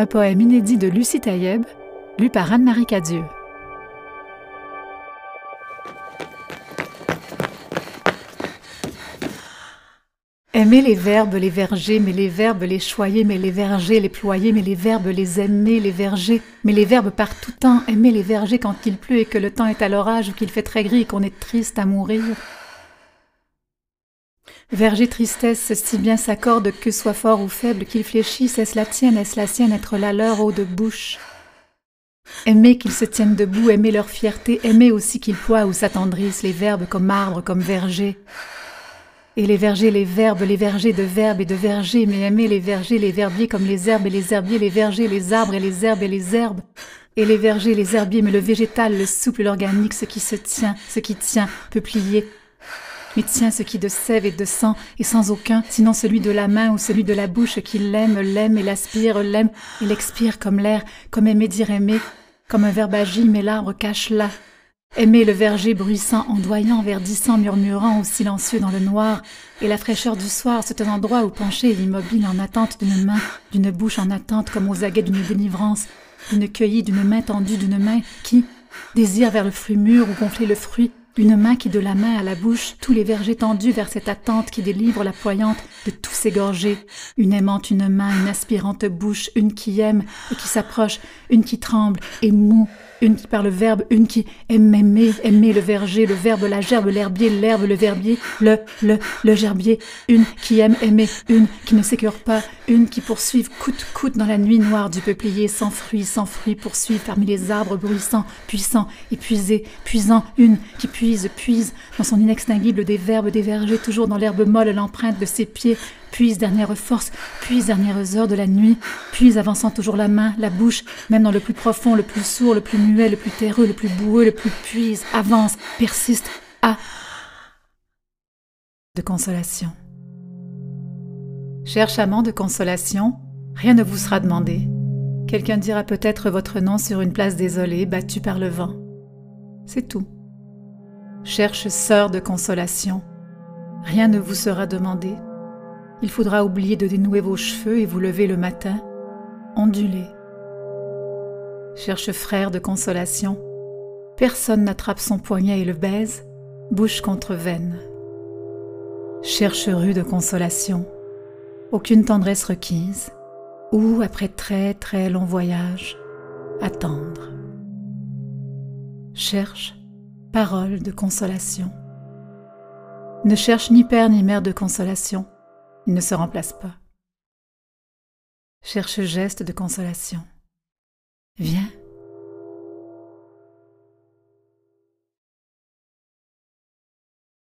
Un poème inédit de Lucie Taïeb, lu par Anne-Marie Cadieux. Aimer les verbes, les vergers, mais les verbes les choyer, mais les vergers les ployer, mais les verbes les aimer, les vergers, mais les verbes par tout temps, aimer les vergers quand il pleut et que le temps est à l'orage ou qu'il fait très gris et qu'on est triste à mourir. Verger tristesse, si bien s'accorde que soit fort ou faible, qu'il fléchisse, est-ce la tienne, est-ce la sienne, être la leur, eau de bouche? Aimer qu'ils se tiennent debout, aimer leur fierté, aimer aussi qu'ils ploient ou s'attendrissent, les verbes comme arbres, comme vergers. Et les vergers, les verbes, les vergers de verbes et de vergers, mais aimer les vergers, les verbiers comme les herbes et les herbiers, les vergers, les arbres et les herbes et les herbes. Et les vergers, les herbiers, mais le végétal, le souple, l'organique, ce qui se tient, ce qui tient, peuplier. Mais tient ce qui de sève et de sang, et sans aucun, sinon celui de la main ou celui de la bouche qui l'aime, l'aime et l'aspire, l'aime et l'expire comme l'air, comme aimer dire aimer, comme un verbe agit, mais l'arbre cache là, Aimer le verger bruissant, ondoyant, verdissant, murmurant ou silencieux dans le noir, et la fraîcheur du soir, cet endroit où penché et immobile en attente d'une main, d'une bouche en attente comme aux aguets d'une délivrance, d'une cueillie, d'une main tendue, d'une main qui désire vers le fruit mûr ou gonfler le fruit, une main qui de la main à la bouche, tous les vergers tendus vers cette attente qui délivre la poignante de gorgés, une aimante une main, une aspirante bouche, une qui aime et qui s'approche, une qui tremble et mou, une qui par le verbe, une qui aime aimer, aimer le verger, le verbe, la gerbe, l'herbier, l'herbe, le verbier, le, le, le gerbier, une qui aime aimer, une qui ne s'écœure pas, une qui poursuive coûte coûte dans la nuit noire du peuplier, sans fruit, sans fruit, poursuive parmi les arbres bruissants, puissants, épuisés, puisant, une qui puise, puise dans son inextinguible des verbes des vergers, toujours dans l'herbe molle l'empreinte de ses pieds, puise dernière force, puise dernières heures de la nuit, puis avançant toujours la main, la bouche, même dans le plus profond, le plus sourd, le plus muet, le plus terreux, le plus boueux, le plus puise, avance, persiste, à de consolation. Cher amant de consolation, rien ne vous sera demandé. Quelqu'un dira peut-être votre nom sur une place désolée, battue par le vent. C'est tout. Cherche sœur de consolation, rien ne vous sera demandé. Il faudra oublier de dénouer vos cheveux et vous lever le matin, ondulé. Cherche frère de consolation. Personne n'attrape son poignet et le baise, bouche contre veine. Cherche rue de consolation. Aucune tendresse requise, ou après très très long voyage, attendre. Cherche parole de consolation. Ne cherche ni père ni mère de consolation il ne se remplace pas. Cherche geste de consolation. Viens,